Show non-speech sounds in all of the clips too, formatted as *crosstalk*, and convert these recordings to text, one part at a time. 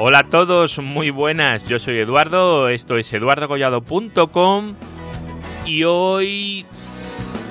Hola a todos, muy buenas. Yo soy Eduardo, esto es eduardogollado.com y hoy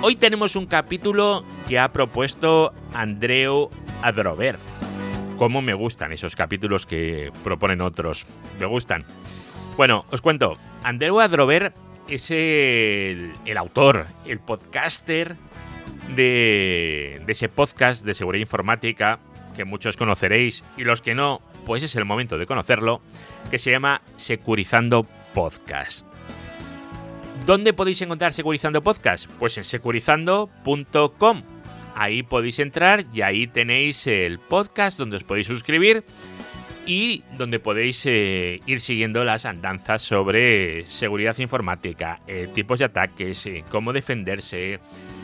hoy tenemos un capítulo que ha propuesto Andreu Adrover. Cómo me gustan esos capítulos que proponen otros. Me gustan. Bueno, os cuento. Andreu Adrover es el, el autor, el podcaster de, de ese podcast de seguridad informática que muchos conoceréis y los que no, pues es el momento de conocerlo, que se llama Securizando Podcast. ¿Dónde podéis encontrar Securizando Podcast? Pues en securizando.com. Ahí podéis entrar y ahí tenéis el podcast donde os podéis suscribir y donde podéis eh, ir siguiendo las andanzas sobre seguridad informática, eh, tipos de ataques, eh, cómo defenderse.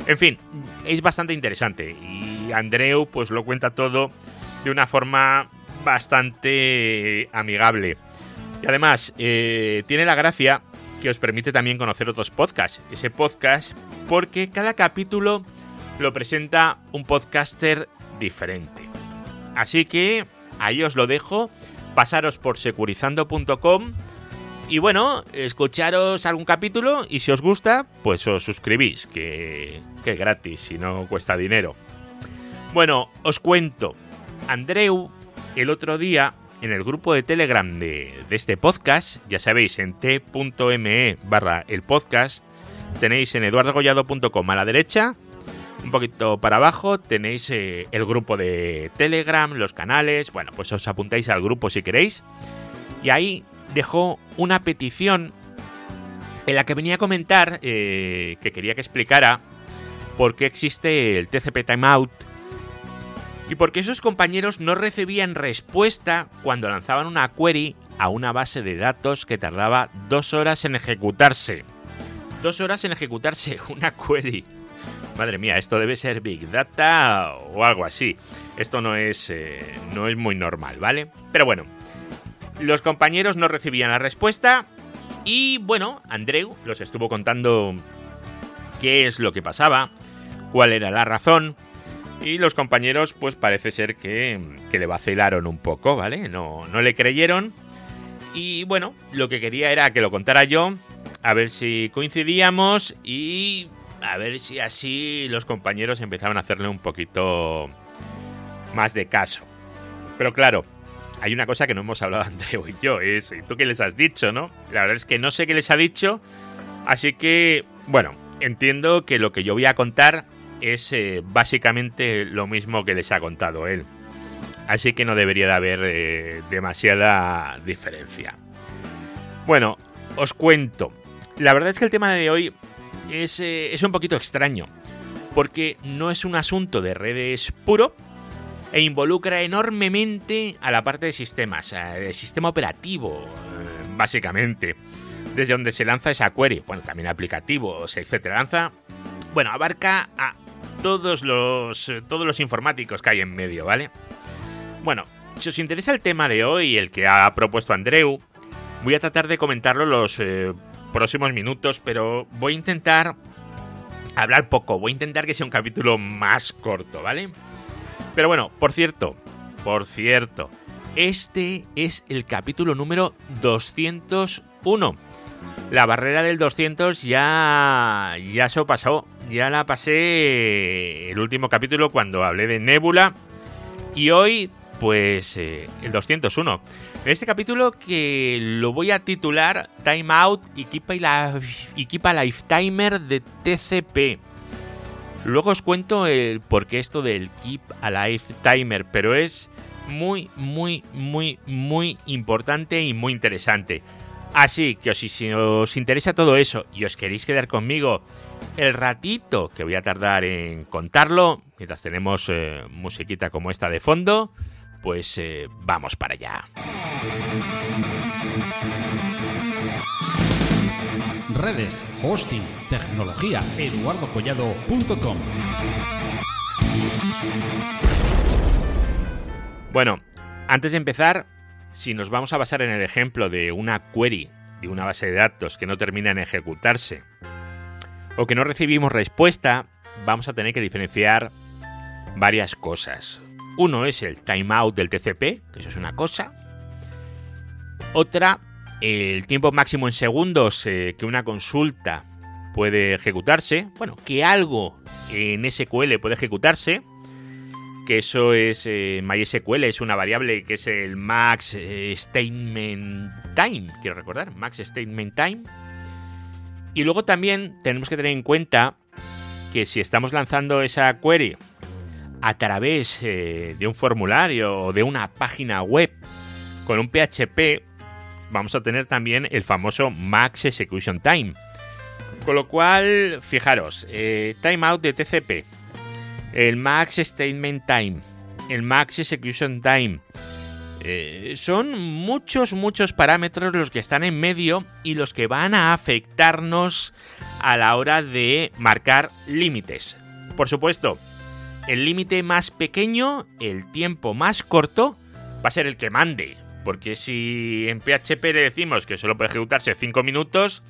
En fin, es bastante interesante y Andreu pues lo cuenta todo de una forma bastante amigable. Y además, tiene la gracia que os permite también conocer otros podcasts. Ese podcast, porque cada capítulo lo presenta un podcaster diferente. Así que ahí os lo dejo. Pasaros por securizando.com y bueno, escucharos algún capítulo y si os gusta, pues os suscribís, que, es gratis y no cuesta dinero. Bueno, os cuento. Andreu, el otro día, en el grupo de Telegram de, de este podcast, ya sabéis, en t.me barra el podcast, tenéis en eduardogollado.com a la derecha un poquito para abajo tenéis eh, el grupo de Telegram, los canales, bueno, pues os apuntáis al grupo si queréis. Y ahí dejó una petición en la que venía a comentar eh, que quería que explicara por qué existe el TCP Timeout y por qué esos compañeros no recibían respuesta cuando lanzaban una query a una base de datos que tardaba dos horas en ejecutarse. Dos horas en ejecutarse *laughs* una query. Madre mía, esto debe ser Big Data o algo así. Esto no es, eh, no es muy normal, ¿vale? Pero bueno, los compañeros no recibían la respuesta y bueno, Andreu los estuvo contando qué es lo que pasaba, cuál era la razón. Y los compañeros, pues parece ser que, que le vacilaron un poco, ¿vale? No, no le creyeron. Y bueno, lo que quería era que lo contara yo, a ver si coincidíamos y a ver si así los compañeros empezaban a hacerle un poquito más de caso. Pero claro, hay una cosa que no hemos hablado *laughs* Andreu y yo, es ¿tú qué les has dicho, no? La verdad es que no sé qué les ha dicho, así que, bueno, entiendo que lo que yo voy a contar es eh, básicamente lo mismo que les ha contado él. Así que no debería de haber eh, demasiada diferencia. Bueno, os cuento. La verdad es que el tema de hoy es, eh, es un poquito extraño, porque no es un asunto de redes puro e involucra enormemente a la parte de sistemas, el sistema operativo, eh, básicamente, desde donde se lanza esa query, bueno, también aplicativos, etcétera, lanza, bueno, abarca a todos los, todos los informáticos que hay en medio, ¿vale? Bueno, si os interesa el tema de hoy, el que ha propuesto Andreu, voy a tratar de comentarlo los eh, próximos minutos, pero voy a intentar hablar poco, voy a intentar que sea un capítulo más corto, ¿vale? Pero bueno, por cierto, por cierto, este es el capítulo número 201. La barrera del 200 ya ya se pasó, ya la pasé el último capítulo cuando hablé de Nebula y hoy pues eh, el 201. En este capítulo que lo voy a titular Time Out y Keep, Lifetimer de TCP. Luego os cuento el por qué esto del Keep Alive Timer, pero es muy, muy, muy, muy importante y muy interesante. Así que si os interesa todo eso y os queréis quedar conmigo el ratito que voy a tardar en contarlo, mientras tenemos eh, musiquita como esta de fondo, pues eh, vamos para allá. Redes, hosting, tecnología, eduardocollado.com. Bueno, antes de empezar, si nos vamos a basar en el ejemplo de una query de una base de datos que no termina en ejecutarse o que no recibimos respuesta, vamos a tener que diferenciar varias cosas. Uno es el timeout del TCP, que eso es una cosa, Otra, el tiempo máximo en segundos eh, que una consulta puede ejecutarse. Bueno, que algo en SQL puede ejecutarse. Que eso es eh, MySQL, es una variable que es el max eh, statement time, quiero recordar, max statement time. Y luego también tenemos que tener en cuenta que si estamos lanzando esa query a través de un formulario o de una página web con un PHP, vamos a tener también el famoso Max Execution Time. Con lo cual, fijaros, eh, timeout de TCP, el Max Statement Time, el Max Execution Time, eh, son muchos, muchos parámetros los que están en medio y los que van a afectarnos a la hora de marcar límites. Por supuesto, el límite más pequeño, el tiempo más corto, va a ser el que mande. Porque si en PHP le decimos que solo puede ejecutarse 5 minutos,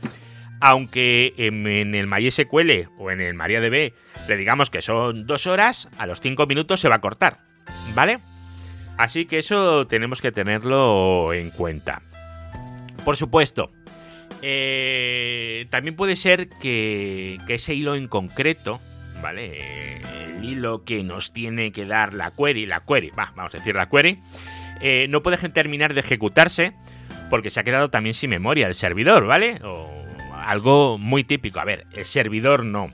aunque en, el MySQL o en el MariaDB le digamos que son 2 horas, a los 5 minutos se va a cortar. ¿Vale? Así que eso tenemos que tenerlo en cuenta. Por supuesto, eh, también puede ser que, que, ese hilo en concreto, ¿vale? El hilo que nos tiene que dar la query, la query, va, vamos a decir la query, eh, no puede terminar de ejecutarse porque se ha quedado también sin memoria el servidor, ¿vale? O algo muy típico. A ver, el servidor no.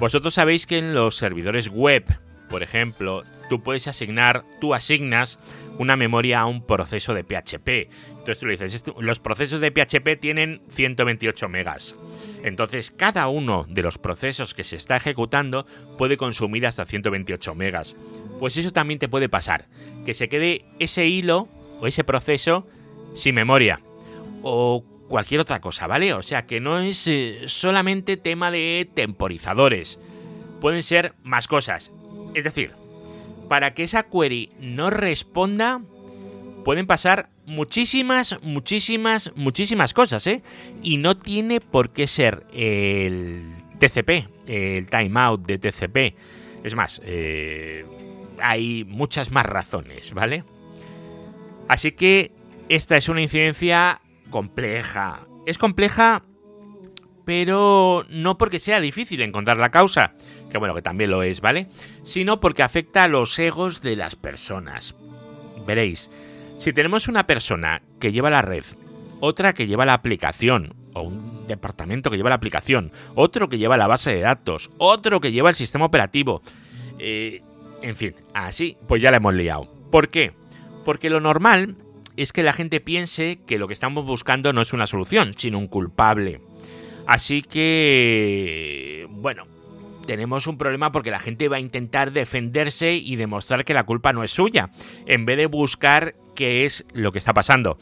Vosotros sabéis que en los servidores web, por ejemplo, tú puedes asignar, tú asignas una memoria a un proceso de PHP. Entonces tú dices, los procesos de PHP tienen 128 megas. Entonces cada uno de los procesos que se está ejecutando puede consumir hasta 128 megas. Pues eso también te puede pasar, que se quede ese hilo o ese proceso sin memoria o cualquier otra cosa, ¿vale? O sea que no es eh, solamente tema de temporizadores, pueden ser más cosas. Es decir, para que esa query no responda, pueden pasar muchísimas, muchísimas, muchísimas cosas, ¿eh? Y no tiene por qué ser el TCP, el timeout de TCP. Es más, eh, hay muchas más razones, ¿vale? Así que esta es una incidencia compleja. Es compleja, pero no porque sea difícil encontrar la causa, que bueno, que también lo es, ¿vale? Sino porque afecta a los egos de las personas. Veréis, si tenemos una persona que lleva la red, otra que lleva la aplicación, o un departamento que lleva la aplicación, otro que lleva la base de datos, otro que lleva el sistema operativo, eh, en fin, así, pues ya la hemos liado. ¿Por qué? Porque lo normal es que la gente piense que lo que estamos buscando no es una solución, sino un culpable. Así que, bueno, tenemos un problema porque la gente va a intentar defenderse y demostrar que la culpa no es suya, en vez de buscar qué es lo que está pasando.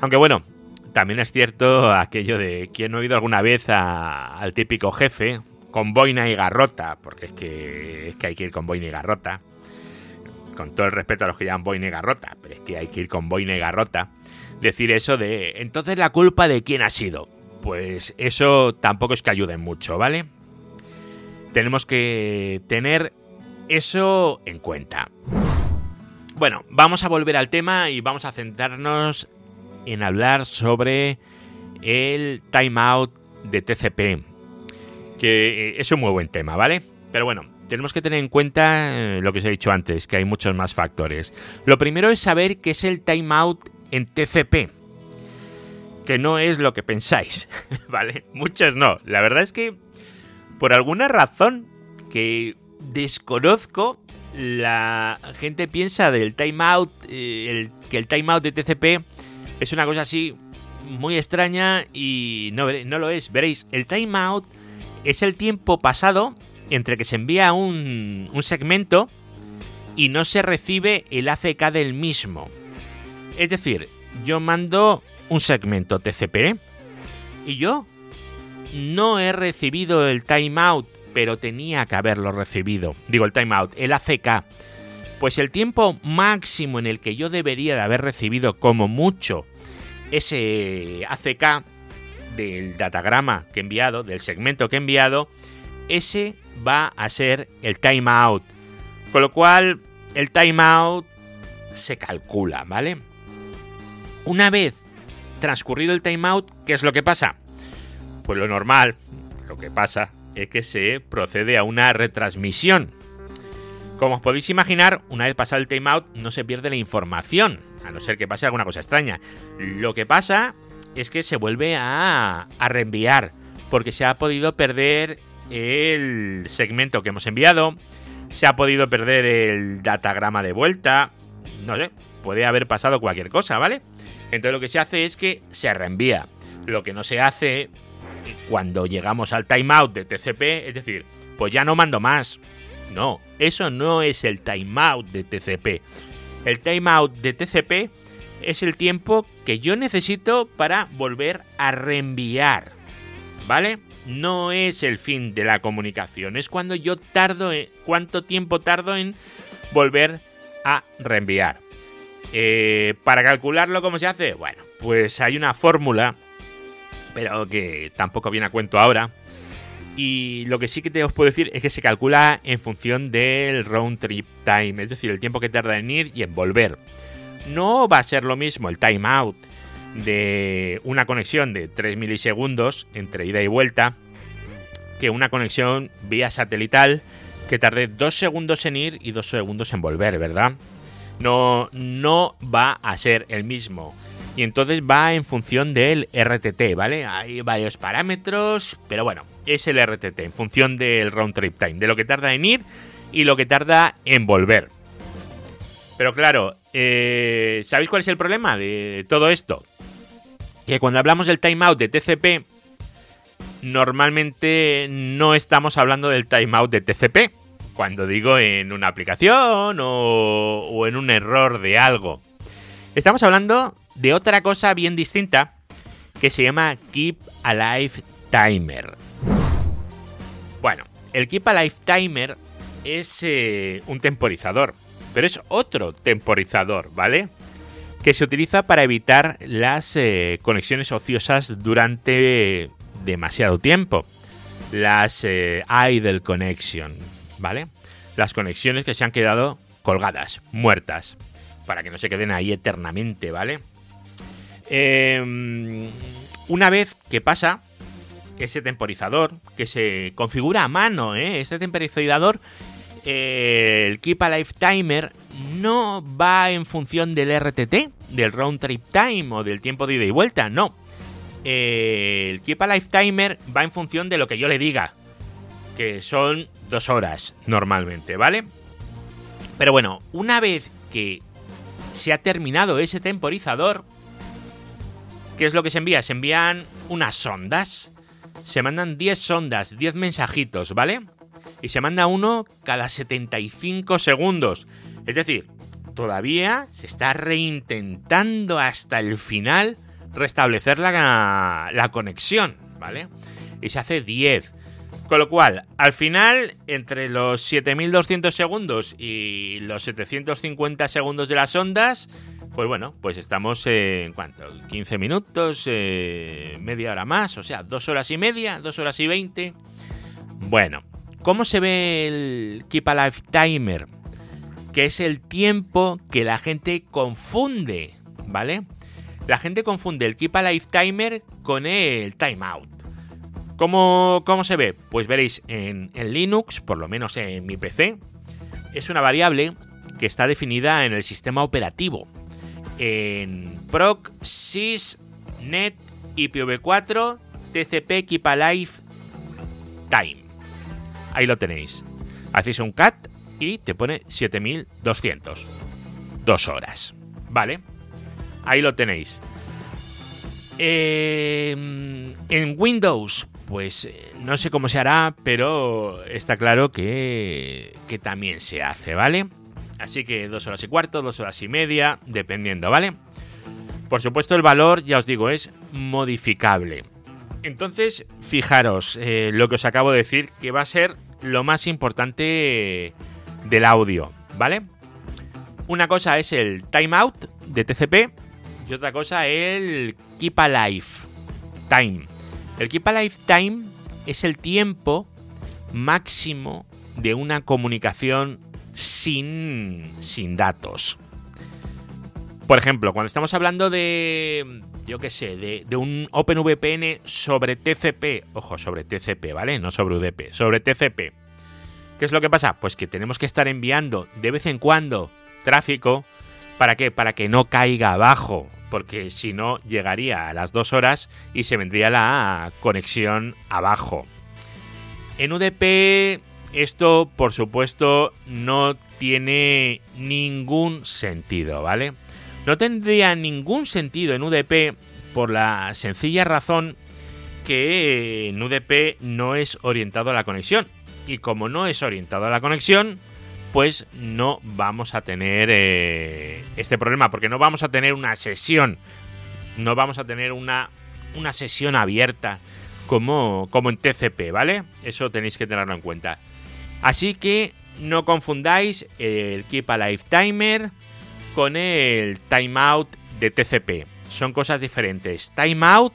Aunque bueno, también es cierto aquello de quien no ha oído alguna vez al típico jefe, con boina y garrota, porque es que, es que hay que ir con boina y garrota. Con todo el respeto a los que llaman boina y garrota, pero es que hay que ir con boina y garrota. Decir eso de, entonces la culpa de quién ha sido. Pues eso tampoco es que ayude mucho, ¿vale? Tenemos que tener eso en cuenta. Bueno, vamos a volver al tema y vamos a centrarnos en hablar sobre el timeout de TCP que eh, es un muy buen tema, ¿vale? Pero bueno, tenemos que tener en cuenta eh, lo que os he dicho antes, que hay muchos más factores. Lo primero es saber qué es el timeout en TCP, que no es lo que pensáis, *laughs* ¿vale? Muchos no. La verdad es que, por alguna razón que desconozco, la gente piensa del timeout, eh, el, que el timeout de TCP es una cosa así muy extraña y no, no lo es. Veréis, el timeout es el tiempo pasado entre que se envía un, un segmento y no se recibe el ACK del mismo. Es decir, yo mando un segmento TCP y yo no he recibido el timeout, pero tenía que haberlo recibido. Digo el timeout, el ACK. Pues el tiempo máximo en el que yo debería de haber recibido como mucho ese ACK del datagrama que he enviado, del segmento que he enviado, ese va a ser el timeout. Con lo cual, el timeout se calcula, ¿vale? Una vez transcurrido el timeout, ¿qué es lo que pasa? Pues lo normal, lo que pasa es que se procede a una retransmisión. Como os podéis imaginar, una vez pasado el timeout no se pierde la información, a no ser que pase alguna cosa extraña. Lo que pasa es que se vuelve a, a reenviar, porque se ha podido perder el segmento que hemos enviado, se ha podido perder el datagrama de vuelta, no sé, puede haber pasado cualquier cosa, ¿vale? Entonces lo que se hace es que se reenvía. Lo que no se hace cuando llegamos al timeout de TCP, es decir, pues ya no mando más. No, eso no es el timeout de TCP. El timeout de TCP es el tiempo que yo necesito para volver a reenviar. ¿Vale? No es el fin de la comunicación, es cuando yo tardo, cuánto tiempo tardo en volver a reenviar. Eh, para calcularlo, ¿cómo se hace? Bueno, pues hay una fórmula, pero que tampoco viene a cuento ahora. Y lo que sí que te os puedo decir es que se calcula en función del round trip time, es decir, el tiempo que tarda en ir y en volver. No va a ser lo mismo el timeout de una conexión de 3 milisegundos entre ida y vuelta que una conexión vía satelital que tarde 2 segundos en ir y 2 segundos en volver, ¿verdad? No, no va a ser el mismo. Y entonces va en función del RTT, ¿vale? Hay varios parámetros, pero bueno, es el RTT, en función del round trip time, de lo que tarda en ir y lo que tarda en volver. Pero claro, eh, ¿sabéis cuál es el problema de todo esto? Que cuando hablamos del timeout de TCP, normalmente no estamos hablando del timeout de TCP, cuando digo en una aplicación o, o en un error de algo. Estamos hablando de otra cosa bien distinta que se llama Keep Alive Timer. Bueno, el Keep Alive Timer es eh, un temporizador, pero es otro temporizador, ¿vale? Que se utiliza para evitar las eh, conexiones ociosas durante demasiado tiempo. Las eh, idle connection, ¿vale? Las conexiones que se han quedado colgadas, muertas, para que no se queden ahí eternamente, ¿vale? Eh, una vez que pasa ese temporizador, que se configura a mano, este temporizador, eh, el Keep Alive Timer no va en función del RTT, del Round Trip Time o del tiempo de ida y vuelta, no. Eh, el Keep Alive Timer va en función de lo que yo le diga, que son dos horas normalmente, ¿vale? Pero bueno, una vez que se ha terminado ese temporizador, ¿qué es lo que se envía? Se envían unas sondas. Se mandan 10 sondas, 10 mensajitos, ¿vale? Y se manda uno cada 75 segundos. Es decir, todavía se está reintentando hasta el final restablecer la, la conexión, ¿vale? Y se hace 10. Con lo cual, al final, entre los 7200 segundos y los 750 segundos de las ondas, pues bueno, pues estamos en cuánto, 15 minutos, eh, media hora más, o sea, dos horas y media, dos horas y 20. Bueno, ¿cómo se ve el Keep Alive Timer? Que es el tiempo que la gente confunde, ¿vale? La gente confunde el Keep Alive Timer con el Timeout. ¿Cómo, ¿Cómo, se ve? Pues veréis en, Linux, por lo menos en mi PC, es una variable que está definida en el sistema operativo. En proc, sys, net, IPv4, TCP, Keep Alive, time. Ahí lo tenéis. Hacéis un cat y te pone 7200. Dos horas. ¿Vale? Ahí lo tenéis. Eh, en Windows, pues no sé cómo se hará, pero está claro que, que también se hace, ¿vale? Así que dos horas y cuarto, dos horas y media, dependiendo, ¿vale? Por supuesto, el valor, ya os digo, es modificable. Entonces, fijaros eh, lo que os acabo de decir, que va a ser lo más importante del audio, ¿vale? Una cosa es el timeout de TCP y otra cosa el keep alive time. El keep alive time es el tiempo máximo de una comunicación sin, sin datos. Por ejemplo, cuando estamos hablando de, yo qué sé, de, de, un OpenVPN sobre TCP, ojo, sobre TCP, ¿vale? No sobre UDP, sobre TCP. ¿Qué es lo que pasa? Pues que tenemos que estar enviando de vez en cuando tráfico. ¿Para qué? Para que no caiga abajo. Porque si no, llegaría a las dos horas y se vendría la conexión abajo. En UDP esto, por supuesto, no tiene ningún sentido, ¿vale? No tendría ningún sentido en UDP por la sencilla razón que en UDP no es orientado a la conexión. Y como no es orientado a la conexión, pues no vamos a tener eh, este problema, porque no vamos a tener una sesión, no vamos a tener una, una sesión abierta como, como en TCP, ¿vale? Eso tenéis que tenerlo en cuenta. Así que no confundáis el Keep Alive Timer con el Timeout de TCP. Son cosas diferentes. Timeout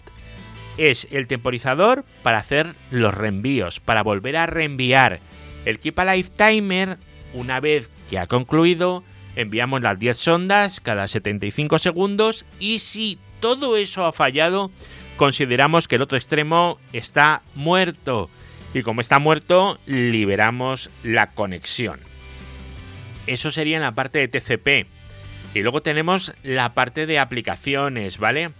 es el temporizador para hacer los reenvíos, para volver a reenviar. El Keep Alive Timer, una vez que ha concluido, enviamos las 10 sondas cada 75 segundos y si todo eso ha fallado, consideramos que el otro extremo está muerto y como está muerto, liberamos la conexión. Eso sería en la parte de TCP. Y luego tenemos la parte de aplicaciones, ¿vale?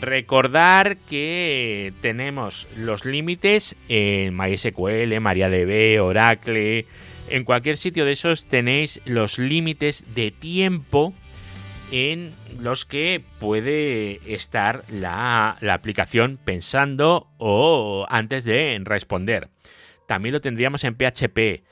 Recordar que tenemos los límites en MySQL, MariaDB, Oracle. En cualquier sitio de esos tenéis los límites de tiempo en los que puede estar la, la, aplicación pensando o antes de responder. También lo tendríamos en PHP.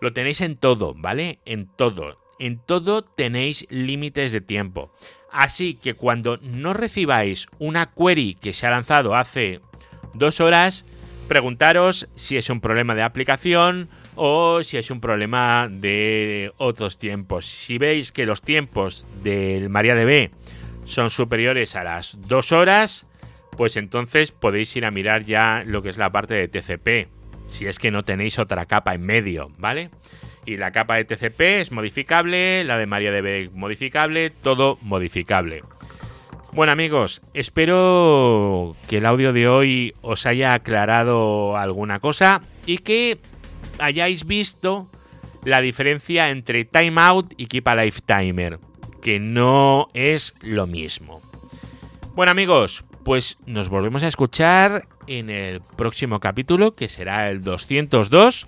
Lo tenéis en todo, ¿vale? En todo. En todo tenéis límites de tiempo. Así que cuando no recibáis una query que se ha lanzado hace dos horas, preguntaros si es un problema de aplicación o si es un problema de otros tiempos. Si veis que los tiempos del MariaDB son superiores a las dos horas, pues entonces podéis ir a mirar ya lo que es la parte de TCP, si es que no tenéis otra capa en medio, ¿vale? Y la capa de TCP es modificable, la de MariaDB modificable, todo modificable. Bueno amigos, espero que el audio de hoy os haya aclarado alguna cosa y que hayáis visto la diferencia entre timeout y keep alive timer, que no es lo mismo. Bueno amigos, pues nos volvemos a escuchar en el próximo capítulo, que será el 202.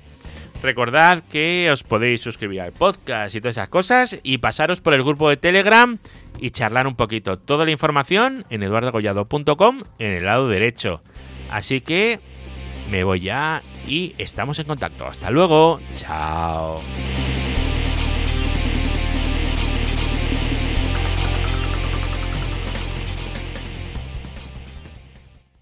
Recordad que os podéis suscribir al podcast y todas esas cosas y pasaros por el grupo de Telegram y charlar un poquito. Toda la información en eduardogollado.com en el lado derecho. Así que me voy ya y estamos en contacto. Hasta luego. Chao.